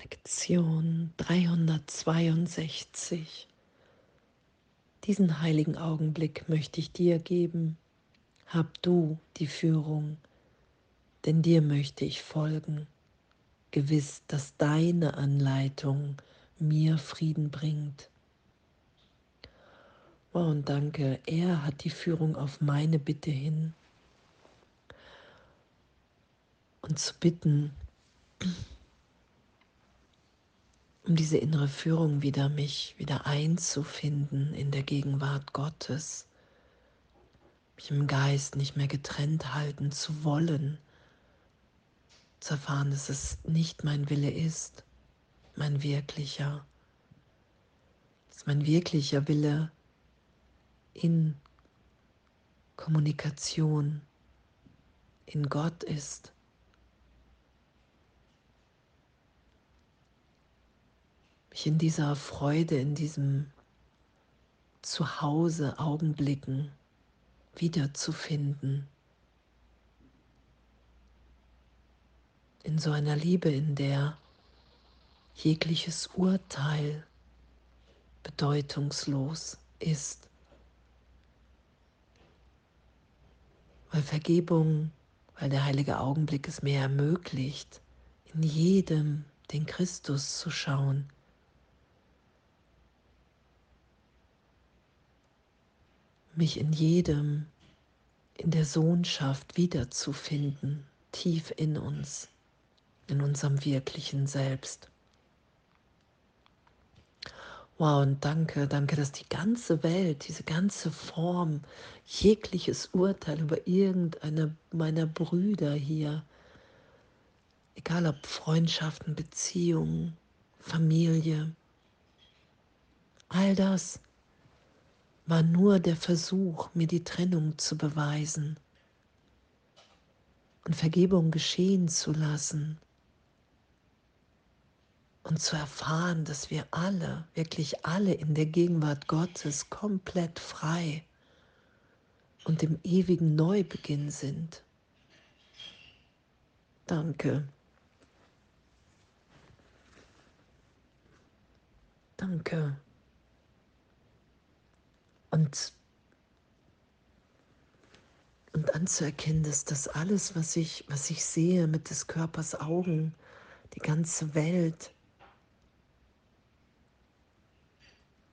Lektion 362. Diesen heiligen Augenblick möchte ich dir geben. Hab du die Führung, denn dir möchte ich folgen. Gewiss, dass deine Anleitung mir Frieden bringt. Oh, und danke, er hat die Führung auf meine Bitte hin. Und zu bitten, um diese innere Führung wieder mich wieder einzufinden in der Gegenwart Gottes, mich im Geist nicht mehr getrennt halten zu wollen, zu erfahren, dass es nicht mein Wille ist, mein wirklicher, dass mein wirklicher Wille in Kommunikation in Gott ist. Mich in dieser Freude, in diesem Zuhause Augenblicken wiederzufinden. In so einer Liebe, in der jegliches Urteil bedeutungslos ist. Weil Vergebung, weil der heilige Augenblick es mir ermöglicht, in jedem den Christus zu schauen mich in jedem, in der Sohnschaft wiederzufinden, tief in uns, in unserem wirklichen Selbst. Wow, und danke, danke, dass die ganze Welt, diese ganze Form, jegliches Urteil über irgendeine meiner Brüder hier, egal ob Freundschaften, Beziehungen, Familie, all das war nur der Versuch, mir die Trennung zu beweisen und Vergebung geschehen zu lassen und zu erfahren, dass wir alle, wirklich alle in der Gegenwart Gottes komplett frei und im ewigen Neubeginn sind. Danke. Danke. Und, und anzuerkennen, dass das alles, was ich, was ich sehe mit des Körpers Augen, die ganze Welt,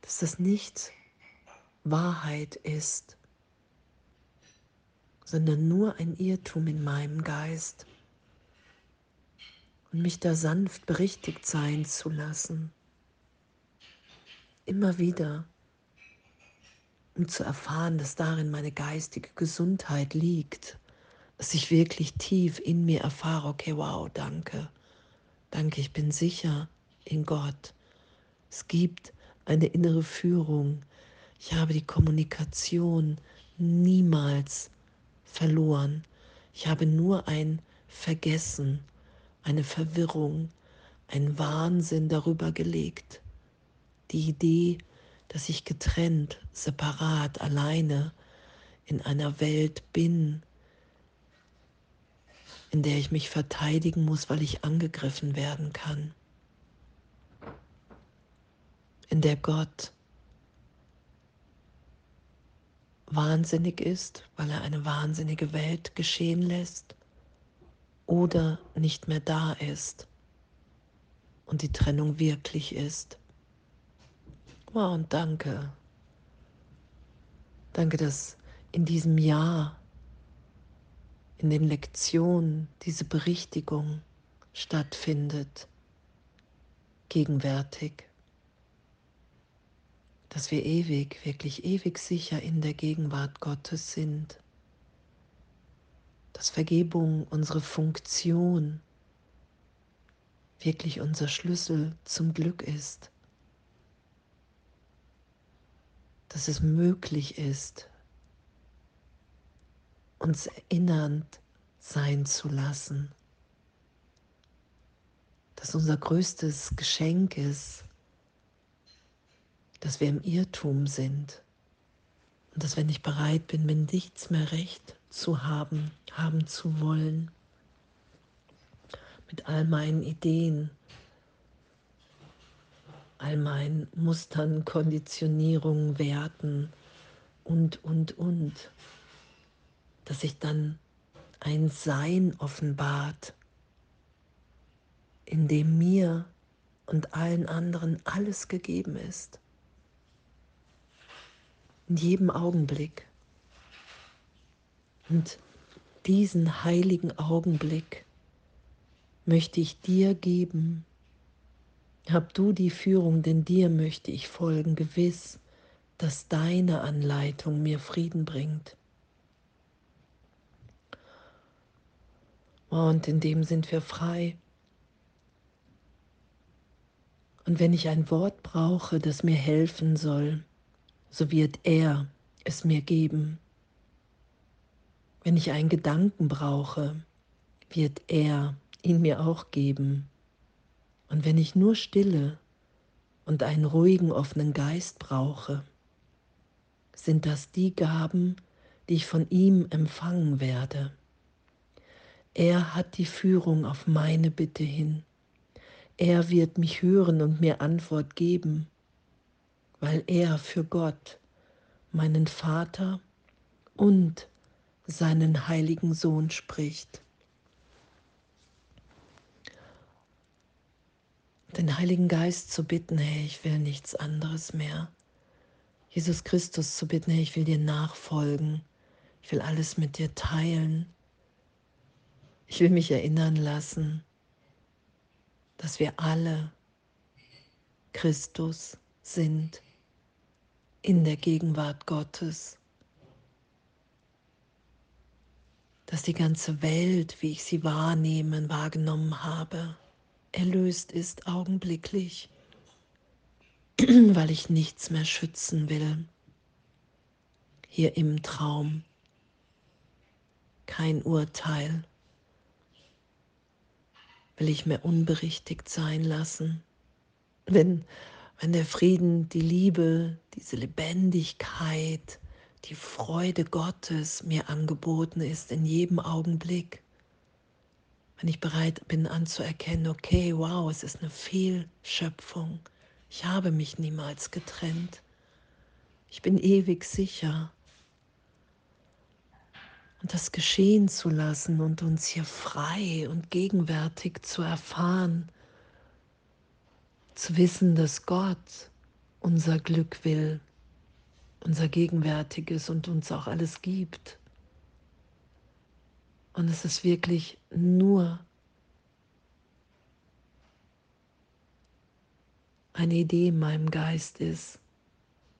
dass das nicht Wahrheit ist, sondern nur ein Irrtum in meinem Geist und mich da sanft berichtigt sein zu lassen. Immer wieder um zu erfahren, dass darin meine geistige Gesundheit liegt, dass ich wirklich tief in mir erfahre, okay, wow, danke, danke, ich bin sicher in Gott. Es gibt eine innere Führung. Ich habe die Kommunikation niemals verloren. Ich habe nur ein Vergessen, eine Verwirrung, ein Wahnsinn darüber gelegt. Die Idee, dass ich getrennt, separat, alleine in einer Welt bin, in der ich mich verteidigen muss, weil ich angegriffen werden kann, in der Gott wahnsinnig ist, weil er eine wahnsinnige Welt geschehen lässt oder nicht mehr da ist und die Trennung wirklich ist. Wow, und danke. Danke, dass in diesem Jahr, in den Lektionen diese Berichtigung stattfindet, gegenwärtig, dass wir ewig, wirklich ewig sicher in der Gegenwart Gottes sind, dass Vergebung unsere Funktion, wirklich unser Schlüssel zum Glück ist dass es möglich ist, uns erinnernd sein zu lassen, dass unser größtes Geschenk ist, dass wir im Irrtum sind und dass wenn ich bereit bin, mir nichts mehr recht zu haben, haben zu wollen, mit all meinen Ideen, all meinen Mustern, Konditionierungen, Werten und, und, und, dass sich dann ein Sein offenbart, in dem mir und allen anderen alles gegeben ist. In jedem Augenblick. Und diesen heiligen Augenblick möchte ich dir geben. Hab du die Führung, denn dir möchte ich folgen, gewiss, dass deine Anleitung mir Frieden bringt. Und in dem sind wir frei. Und wenn ich ein Wort brauche, das mir helfen soll, so wird er es mir geben. Wenn ich einen Gedanken brauche, wird er ihn mir auch geben. Und wenn ich nur Stille und einen ruhigen, offenen Geist brauche, sind das die Gaben, die ich von ihm empfangen werde. Er hat die Führung auf meine Bitte hin. Er wird mich hören und mir Antwort geben, weil er für Gott, meinen Vater und seinen heiligen Sohn spricht. Den Heiligen Geist zu bitten, hey, ich will nichts anderes mehr. Jesus Christus zu bitten, hey, ich will dir nachfolgen. Ich will alles mit dir teilen. Ich will mich erinnern lassen, dass wir alle Christus sind in der Gegenwart Gottes. Dass die ganze Welt, wie ich sie wahrnehmen, wahrgenommen habe, erlöst ist augenblicklich, weil ich nichts mehr schützen will. Hier im Traum kein Urteil will ich mir unberichtigt sein lassen. Wenn, wenn der Frieden, die Liebe, diese Lebendigkeit, die Freude Gottes mir angeboten ist in jedem Augenblick, wenn ich bereit bin anzuerkennen, okay, wow, es ist eine Fehlschöpfung, ich habe mich niemals getrennt, ich bin ewig sicher, und das geschehen zu lassen und uns hier frei und gegenwärtig zu erfahren, zu wissen, dass Gott unser Glück will, unser Gegenwärtiges und uns auch alles gibt. Und es ist wirklich nur eine Idee in meinem Geist ist,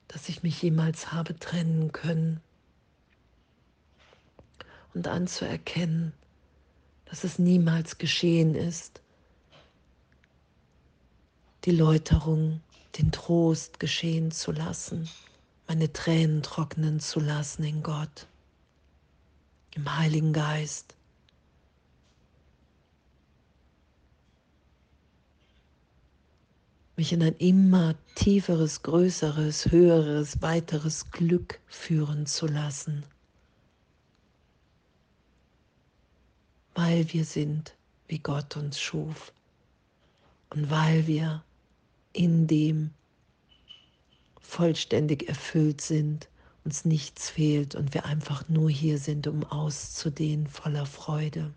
dass ich mich jemals habe trennen können und anzuerkennen, dass es niemals geschehen ist. Die Läuterung, den Trost geschehen zu lassen, meine Tränen trocknen zu lassen in Gott, im Heiligen Geist. mich in ein immer tieferes, größeres, höheres, weiteres Glück führen zu lassen. weil wir sind, wie Gott uns schuf und weil wir in dem vollständig erfüllt sind, uns nichts fehlt und wir einfach nur hier sind, um auszudehnen voller Freude.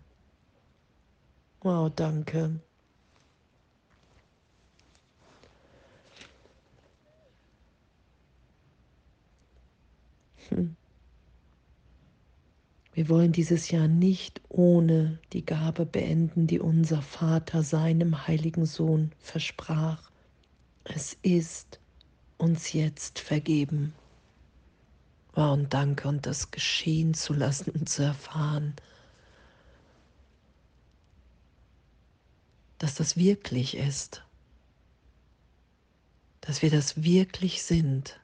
Wow, danke. Hm. Wir wollen dieses Jahr nicht ohne die Gabe beenden, die unser Vater seinem heiligen Sohn versprach. Es ist uns jetzt vergeben. Wow, und danke und das geschehen zu lassen und zu erfahren, dass das wirklich ist, dass wir das wirklich sind,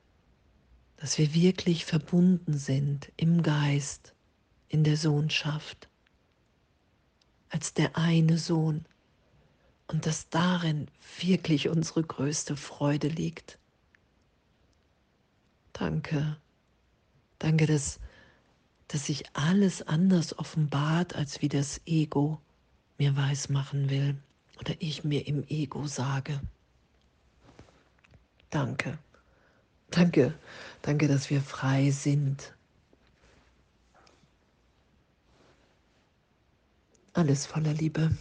dass wir wirklich verbunden sind im Geist in der Sohnschaft, als der eine Sohn und dass darin wirklich unsere größte Freude liegt. Danke, danke, dass, dass sich alles anders offenbart, als wie das Ego mir weismachen will oder ich mir im Ego sage. Danke. Danke. Danke, dass wir frei sind. Alles voller Liebe.